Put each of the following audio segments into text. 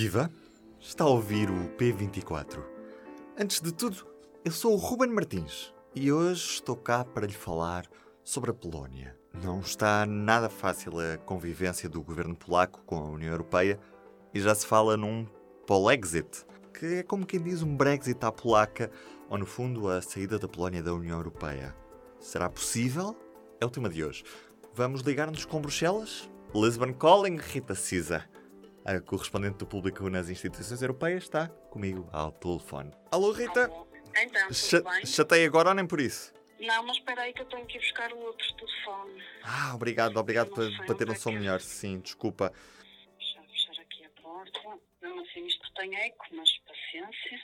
Viva! Está a ouvir o P24. Antes de tudo, eu sou o Ruben Martins e hoje estou cá para lhe falar sobre a Polónia. Não está nada fácil a convivência do governo polaco com a União Europeia e já se fala num Polexit, que é como quem diz um Brexit à polaca, ou no fundo a saída da Polónia da União Europeia. Será possível? É o tema de hoje. Vamos ligar-nos com Bruxelas? Lisbon Calling, Rita Cisa. A correspondente do público nas instituições europeias está comigo ao telefone. Alô, Rita? Alô. Então, tudo bem? chatei agora ou nem por isso? Não, mas espera aí que eu tenho que ir buscar o outro telefone. Ah, obrigado, obrigado Não por, por ter um som que melhor. Sim, desculpa. Deixa eu fechar aqui a porta. Mesmo assim isto tem eco, mas paciência.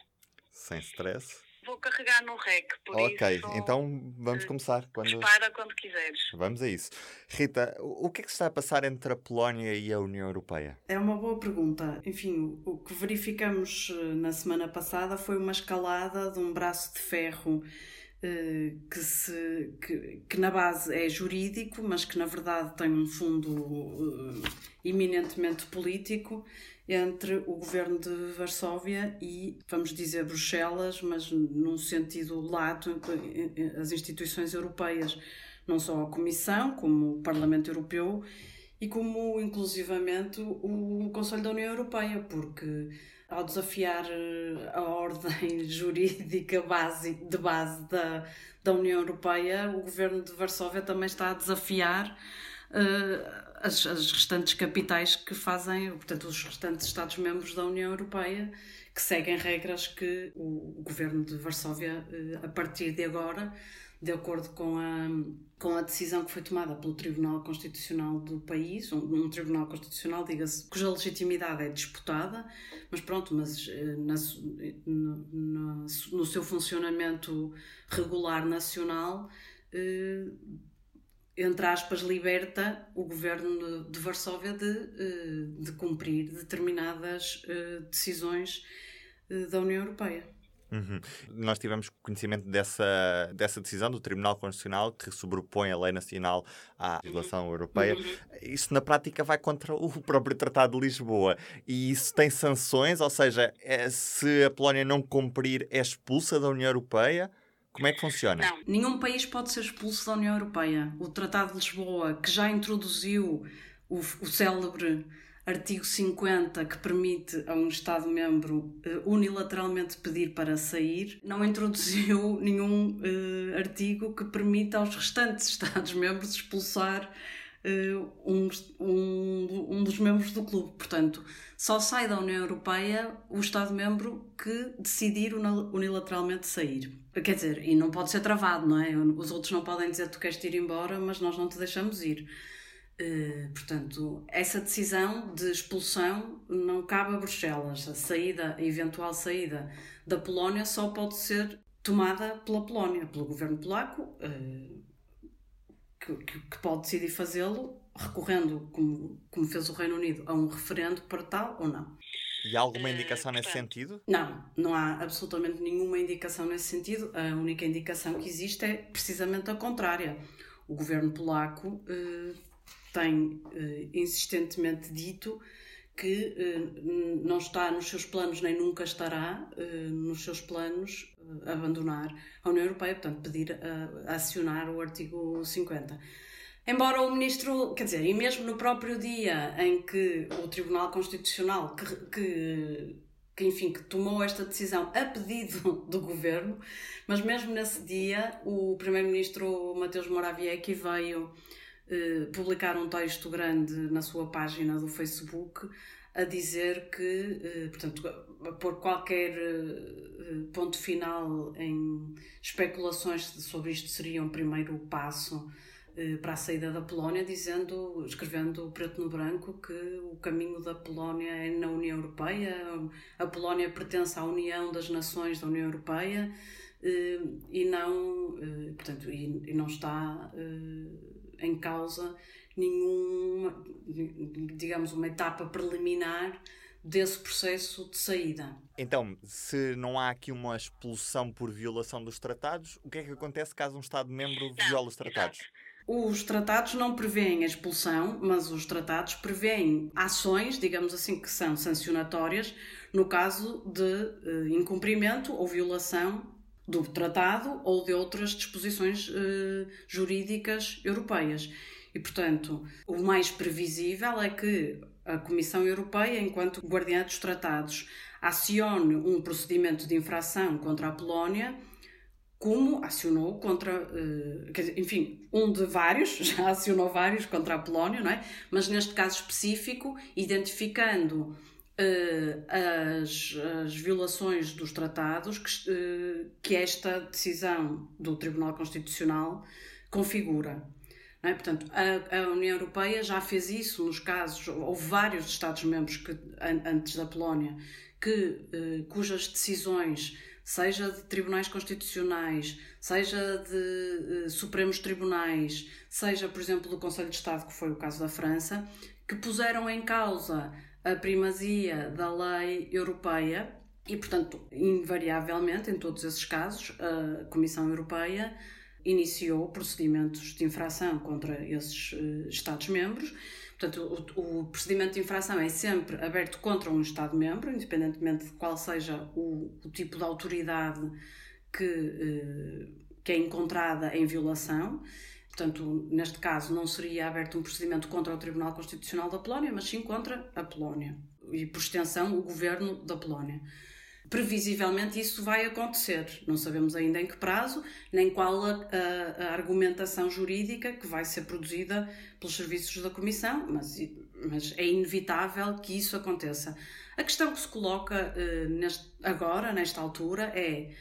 Sem stress. Vou carregar no rec, por Ok, isso... então vamos eh, começar. Quando... Dispara quando quiseres. Vamos a isso. Rita, o que é que se está a passar entre a Polónia e a União Europeia? É uma boa pergunta. Enfim, o que verificamos eh, na semana passada foi uma escalada de um braço de ferro eh, que, se, que, que na base é jurídico, mas que na verdade tem um fundo eh, eminentemente político entre o governo de Varsóvia e, vamos dizer, Bruxelas, mas num sentido lato, as instituições europeias, não só a Comissão, como o Parlamento Europeu e como inclusivamente o Conselho da União Europeia, porque ao desafiar eh, a ordem jurídica base, de base da, da União Europeia, o governo de Varsóvia também está a desafiar eh, as, as restantes capitais que fazem, portanto, os restantes Estados-membros da União Europeia, que seguem regras que o, governo de Varsóvia, eh, a partir de agora, de acordo com a, com a decisão que foi tomada pelo Tribunal Constitucional do país, um, um Tribunal Constitucional, diga-se, cuja legitimidade é disputada, mas pronto, mas eh, na no seu funcionamento regular nacional, eh, entre aspas, liberta o governo de Varsóvia de, eh, de cumprir determinadas eh, decisões eh, da União Europeia. Uhum. Nós tivemos conhecimento dessa, dessa decisão do Tribunal Constitucional que sobrepõe a lei nacional à legislação europeia. Isso na prática vai contra o próprio Tratado de Lisboa. E isso tem sanções, ou seja, é- se a Polónia não cumprir, é expulsa da União Europeia. Como é que funciona? Não, Nenhum país pode ser expulso da União Europeia. O Tratado de Lisboa, que já introduziu o, o célebre artigo 50, que permite a um Estado-membro eh, unilateralmente pedir para sair, não introduziu nenhum eh, artigo que permita aos restantes Estados-membros expulsar eh, um, um, um dos membros do clube. Portanto, só sai da União Europeia o Estado-membro que decidir uni- unilateralmente sair. Quer dizer, e não pode ser travado, não é? Os outros não podem dizer tu queres ir embora, mas nós não te deixamos ir. Eh, portanto, essa decisão de expulsão não cabe a Bruxelas. A saída, a eventual saída da Polónia só pode ser tomada pela Polónia, pelo governo polaco, eh, que, que- que pode decidir fazê-lo recorrendo, como, como fez o Reino Unido, a um referendo para tal ou não. E há alguma Eh, indicação nesse portanto, sentido? Não, não há absolutamente nenhuma indicação nesse sentido. A única indicação que existe é precisamente a contrária. O governo polaco eh, tem eh, insistentemente dito que eh, não está nos seus planos, nem nunca estará eh, nos seus planos eh, abandonar a União Europeia, portanto, pedir a, acionar o artigo 50. Embora o ministro, quer dizer, e mesmo no próprio dia em que o Tribunal Constitucional, que, que, que, enfim, que tomou esta decisão a pedido do governo, mas mesmo nesse dia o primeiro-ministro Mateus Morawiecki veio publicar um texto grande na sua página do Facebook a dizer que, eh, portanto, a pôr qualquer eh, ponto final em especulações sobre isto seria um primeiro passo eh, para a saída da Polónia, dizendo, escrevendo preto no branco que o caminho da Polónia é na União Europeia, a Polónia pertence à União das Nações da União Europeia eh, e não, eh, portanto, e, não está eh, em causa nenhuma, digamos, uma etapa preliminar desse processo de saída. Então, se não há aqui uma expulsão por violação dos tratados, o que é que acontece caso um Estado-membro viola os tratados? Os tratados não prevêem a expulsão, mas os tratados prevêem ações, digamos assim, que são sancionatórias no caso de uh, incumprimento ou violação do tratado ou de outras disposições uh, jurídicas europeias. E, portanto, o mais previsível é que a Comissão Europeia, enquanto guardiã dos tratados, acione um procedimento de infração contra a Polónia, como acionou contra, eh, enfim, um de vários, já acionou vários contra a Polónia, não é? Mas neste caso específico, identificando as, as, violações dos tratados que, uh, que, esta decisão do Tribunal Constitucional configura. É? Portanto, a, a, União Europeia já fez isso nos casos, houve vários Estados-membros que, an, antes da Polónia, que, uh, cujas decisões, seja de tribunais constitucionais, seja de Supremos Tribunais, seja, por exemplo, do Conselho de Estado, que foi o caso da França, que puseram em causa a primazia da lei europeia e, portanto, invariavelmente, em todos esses casos, a Comissão Europeia iniciou procedimentos de infração contra esses uh, Estados-membros. Portanto, o, procedimento de infração é sempre aberto contra um Estado-membro, independentemente de qual seja o, o tipo de autoridade que, uh, que é encontrada em violação. Portanto, neste caso, não seria aberto um procedimento contra o Tribunal Constitucional da Polónia, mas sim contra a Polónia e, por extensão, o governo da Polónia. Previsivelmente isso vai acontecer. Não sabemos ainda em que prazo, nem qual a, a, a argumentação jurídica que vai ser produzida pelos serviços da Comissão, mas, mas é inevitável que isso aconteça. A questão que se coloca uh, neste, agora, nesta altura, é: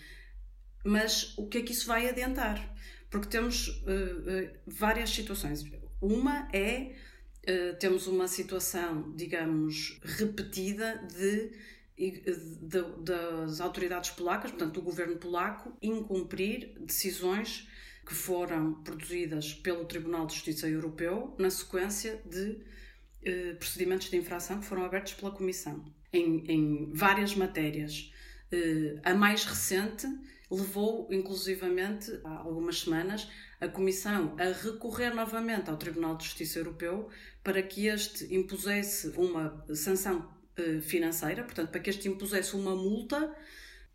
mas o que é que isso vai adiantar? Porque temos uh, várias situações. Uma é uh, temos uma situação, digamos, repetida de, de, das autoridades polacas, portanto, do governo polaco, incumprir decisões que foram produzidas pelo Tribunal de Justiça Europeu na sequência de procedimentos de infração que foram abertos pela Comissão em, em várias matérias. a mais recente levou, inclusivamente, há algumas semanas, a Comissão a recorrer novamente ao Tribunal de Justiça Europeu para que este impusesse uma sanção eh, financeira, portanto, para que este impusesse uma multa,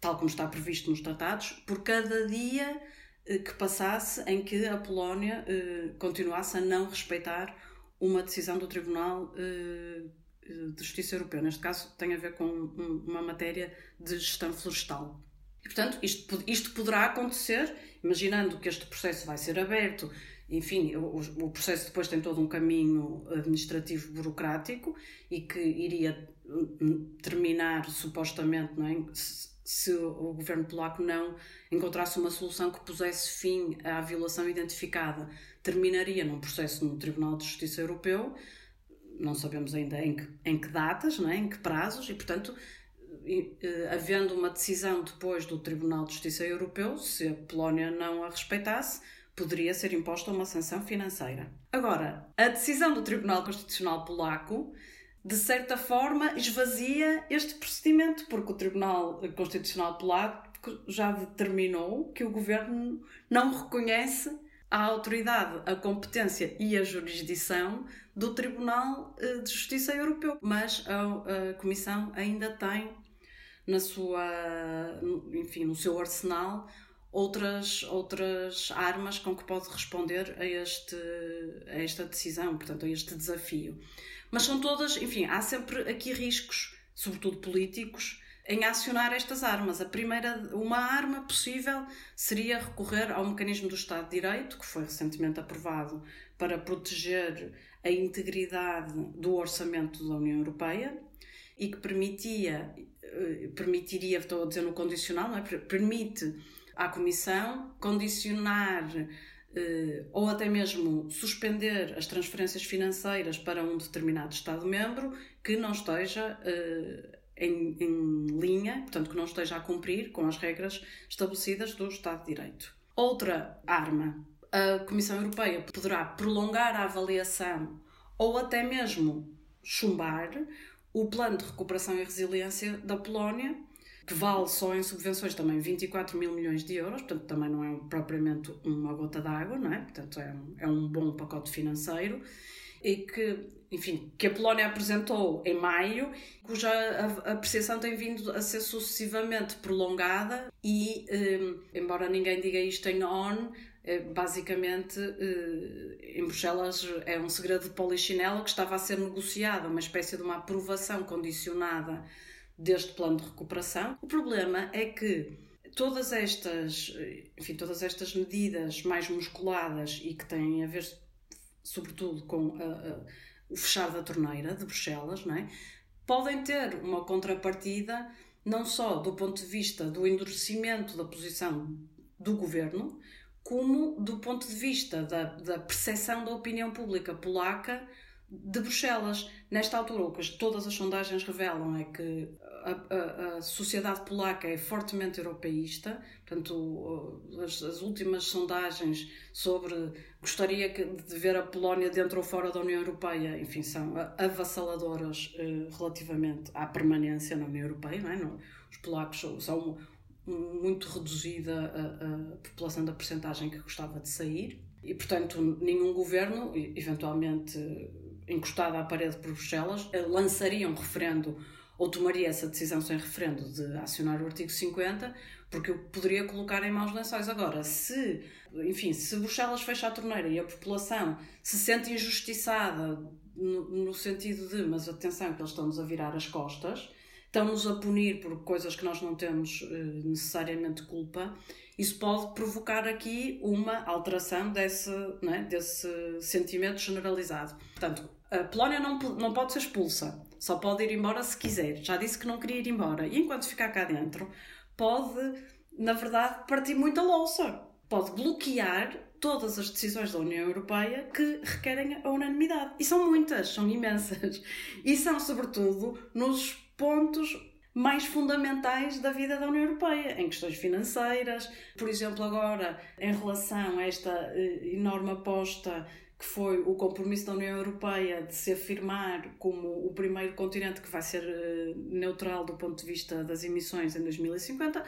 tal como está previsto nos tratados, por cada dia eh, que passasse em que a Polónia eh, continuasse a não respeitar uma decisão do Tribunal de Justiça Europeu. Neste caso, tem a ver com uma matéria de gestão florestal. Portanto, isto, isto poderá acontecer, imaginando que este processo vai ser aberto, enfim, o, o processo depois tem todo um caminho administrativo burocrático e que iria hum, terminar supostamente, não é? se, o governo polaco não encontrasse uma solução que pusesse fim à violação identificada, terminaria num processo no Tribunal de Justiça Europeu, não sabemos ainda em que, em que datas, não é? em que prazos, e portanto havendo uma decisão depois do Tribunal de Justiça Europeu, se a Polónia não a respeitasse, poderia ser imposta uma sanção financeira. Agora, a decisão do Tribunal Constitucional Polaco, de certa forma, esvazia este procedimento, porque o Tribunal Constitucional Polaco já determinou que o governo não reconhece a autoridade, a competência e a jurisdição do Tribunal eh, de Justiça Europeu. Mas a Comissão ainda tem na sua, enfim, no seu arsenal outras, outras armas com que pode responder a, este, a esta decisão, portanto, a este desafio. Mas são todas, enfim, há sempre aqui riscos, sobretudo políticos, em acionar estas armas. A primeira, uma arma possível seria recorrer ao mecanismo do Estado de Direito, que foi recentemente aprovado para proteger a integridade do orçamento da União Europeia e que permitia permitiria, estou a dizer no condicional, é? permite à Comissão condicionar eh, ou até mesmo suspender as transferências financeiras para um determinado Estado-membro que não esteja eh, em, em, linha, portanto, que não esteja a cumprir com as regras estabelecidas do Estado de Direito. Outra arma, a Comissão Europeia poderá prolongar a avaliação ou até mesmo chumbar o plano de recuperação e resiliência da Polónia, que vale só em subvenções também 24 mil milhões de euros, portanto também não é propriamente uma gota d'água, não é? Portanto é um, é um bom pacote financeiro e que, enfim, que a Polónia apresentou em maio, cuja apreciação tem vindo a ser sucessivamente prolongada e, eh, embora ninguém diga isto em ON, basicamente eh, em Bruxelas é um segredo de polichinelo que estava a ser negociado, uma espécie de uma aprovação condicionada deste plano de recuperação. O problema é que todas estas, enfim, todas estas medidas mais musculadas e que têm a ver sobretudo com a, a, o fechar da torneira de Bruxelas, não é? podem ter uma contrapartida não só do ponto de vista do endurecimento da posição do governo, como do ponto de vista da, da percepção da opinião pública polaca de Bruxelas. Nesta altura, o que todas as sondagens revelam é que a, a, a, sociedade polaca é fortemente europeísta, portanto, as, as, últimas sondagens sobre gostaria de ver a Polónia dentro ou fora da União Europeia, enfim, são avassaladoras eh, relativamente à permanência na União Europeia, não é? Não, os polacos são muito reduzida a, a população da percentagem que gostava de sair e, portanto, nenhum governo, eventualmente encostado à parede por Bruxelas, eh, lançaria um referendo ou tomaria essa decisão sem referendo de acionar o artigo 50, porque eu poderia colocar em maus lençóis. Agora, se, enfim, se Bruxelas fecha a torneira e a população se sente injustiçada no, no sentido de, mas atenção, que eles estão-nos a virar as costas, estão-nos a punir por coisas que nós não temos uh, necessariamente culpa, isso pode provocar aqui uma alteração desse, né, desse sentimento generalizado. Portanto, a Polónia não, não pode ser expulsa, só pode ir embora se quiser. Já disse que não queria ir embora. E enquanto ficar cá dentro, pode, na verdade, partir muita louça. Pode bloquear todas as decisões da União Europeia que requerem a unanimidade. E são muitas, são imensas. E são, sobretudo, nos pontos mais fundamentais da vida da União Europeia, em questões financeiras. Por exemplo, agora, em relação a esta eh, enorme aposta que foi o compromisso da União Europeia de se afirmar como o primeiro continente que vai ser eh, neutral do ponto de vista das emissões em 2050,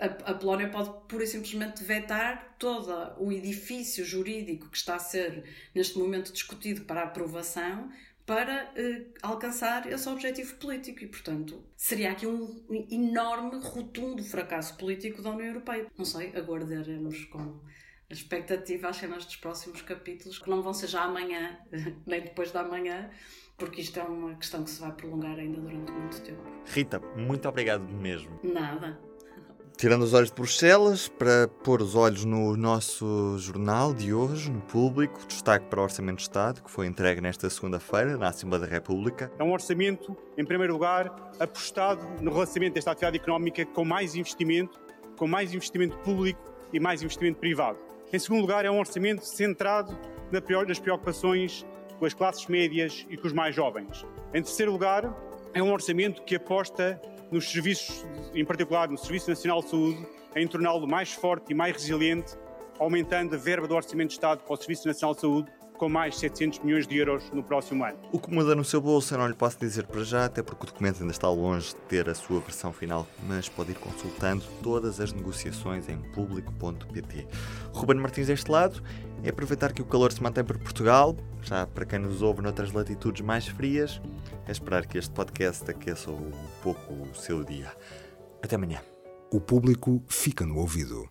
a, Polónia pode pura e simplesmente vetar todo o edifício jurídico que está a ser neste momento discutido para aprovação para eh, alcançar esse objetivo político e, portanto, seria aqui um enorme, rotundo fracasso político da União Europeia. Não sei, aguardaremos com a expectativa às cenas dos próximos capítulos, que não vão ser já amanhã, nem depois da manhã, porque isto é uma questão que se vai prolongar ainda durante muito tempo. Rita, muito obrigado mesmo. Nada. Tirando os olhos de Bruxelas, para pôr os olhos no nosso jornal de hoje, no público, destaque para o Orçamento de Estado, que foi entregue nesta segunda-feira na Assembleia da República. É um orçamento, em primeiro lugar, apostado no relançamento desta atividade económica com mais investimento, com mais investimento público e mais investimento privado. Em segundo lugar, é um orçamento centrado nas preocupações com as classes médias e com os mais jovens. Em terceiro lugar, é um orçamento que aposta nos serviços, em particular no Serviço Nacional de Saúde, em torná-lo mais forte e mais resiliente, aumentando a verba do Orçamento de Estado para o Serviço Nacional de Saúde com mais 700 milhões de euros no próximo ano. O que muda no seu bolso eu não lhe posso dizer para já, até porque o documento ainda está longe de ter a sua versão final, mas pode ir consultando todas as negociações em público.pt. Ruben Martins deste lado, é aproveitar que o calor se mantém por Portugal, já para quem nos ouve noutras latitudes mais frias, é esperar que este podcast aqueça um pouco o seu dia. Até amanhã. O público fica no ouvido.